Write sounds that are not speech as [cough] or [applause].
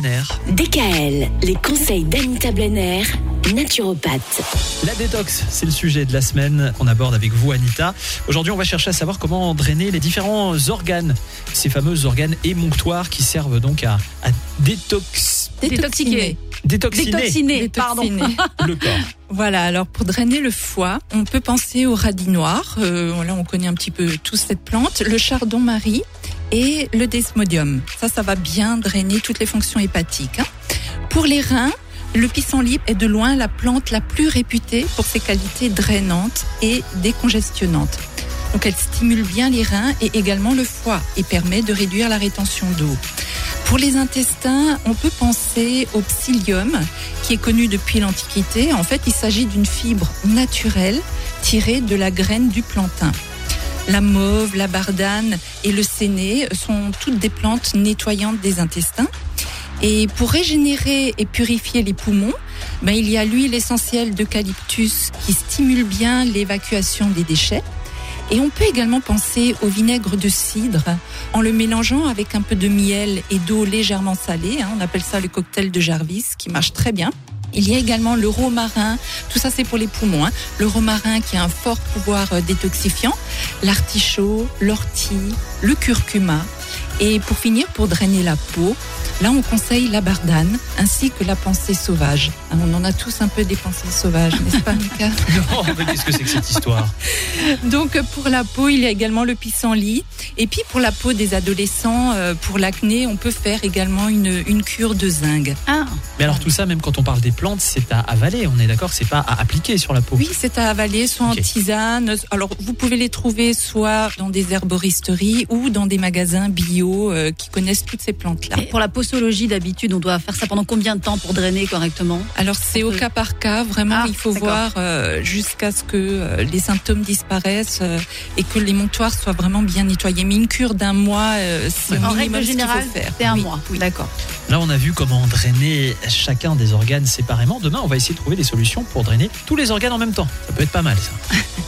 DKL, les conseils d'Anita Blenner, naturopathe. La détox, c'est le sujet de la semaine qu'on aborde avec vous, Anita. Aujourd'hui, on va chercher à savoir comment drainer les différents organes, ces fameux organes émonctoires qui servent donc à, à détox, Détoxiquer. détoxiner Détoxiner, pardon. Détoxiner. le corps. [laughs] Voilà, alors pour drainer le foie, on peut penser au radis noir. Euh, là, on connaît un petit peu tous cette plante. Le chardon-marie et le desmodium. Ça, ça va bien drainer toutes les fonctions hépatiques. hein. Pour les reins, le pissenlit est de loin la plante la plus réputée pour ses qualités drainantes et décongestionnantes. Donc elle stimule bien les reins et également le foie et permet de réduire la rétention d'eau. Pour les intestins, on peut penser au psyllium, qui est connu depuis l'Antiquité. En fait, il s'agit d'une fibre naturelle tirée de la graine du plantain. La mauve, la bardane et le séné sont toutes des plantes nettoyantes des intestins. Et pour régénérer et purifier les poumons, ben, il y a l'huile essentielle d'eucalyptus qui stimule bien l'évacuation des déchets. Et on peut également penser au vinaigre de cidre en le mélangeant avec un peu de miel et d'eau légèrement salée. hein. on appelle ça le cocktail de Jarvis qui marche très bien. Il y a également le romarin, tout ça c'est pour les poumons. hein. Le romarin qui a un fort pouvoir euh, détoxifiant, l'artichaut, l'ortie, le curcuma. Et pour finir, pour drainer la peau, là on conseille la bardane ainsi que la pensée sauvage. Hein, On en a tous un peu des pensées sauvages, n'est-ce pas Mika [laughs] Non, mais qu'est-ce que c'est que cette histoire Donc pour la peau, il y a également le pissenlit. Et puis pour la peau des adolescents, euh, pour l'acné, on peut faire également une, une cure de zinc. Ah, Mais alors tout ça, même quand on parle des plantes, c'est à avaler, on est d'accord, c'est pas à appliquer sur la peau. Oui, c'est à avaler, soit en tisane. Alors vous pouvez les trouver soit dans des herboristeries ou dans des magasins bio euh, qui connaissent toutes ces plantes-là. pour la d'habitude, on doit faire ça pendant combien de temps pour drainer correctement? Alors c'est au Oui. cas par cas, vraiment Ah, il faut voir euh, jusqu'à ce que euh, les symptômes disparaissent euh, et que les montoirs soient vraiment bien nettoyés. Mais une cure d'un mois, euh, c'est En règle ce qu'il faut générale, faire. c'est un Oui. mois. Oui. D'accord. Là, on a vu comment drainer chacun des organes séparément. Demain, on va essayer de trouver des solutions pour drainer tous les organes en même temps. Ça peut être pas mal, ça. [laughs]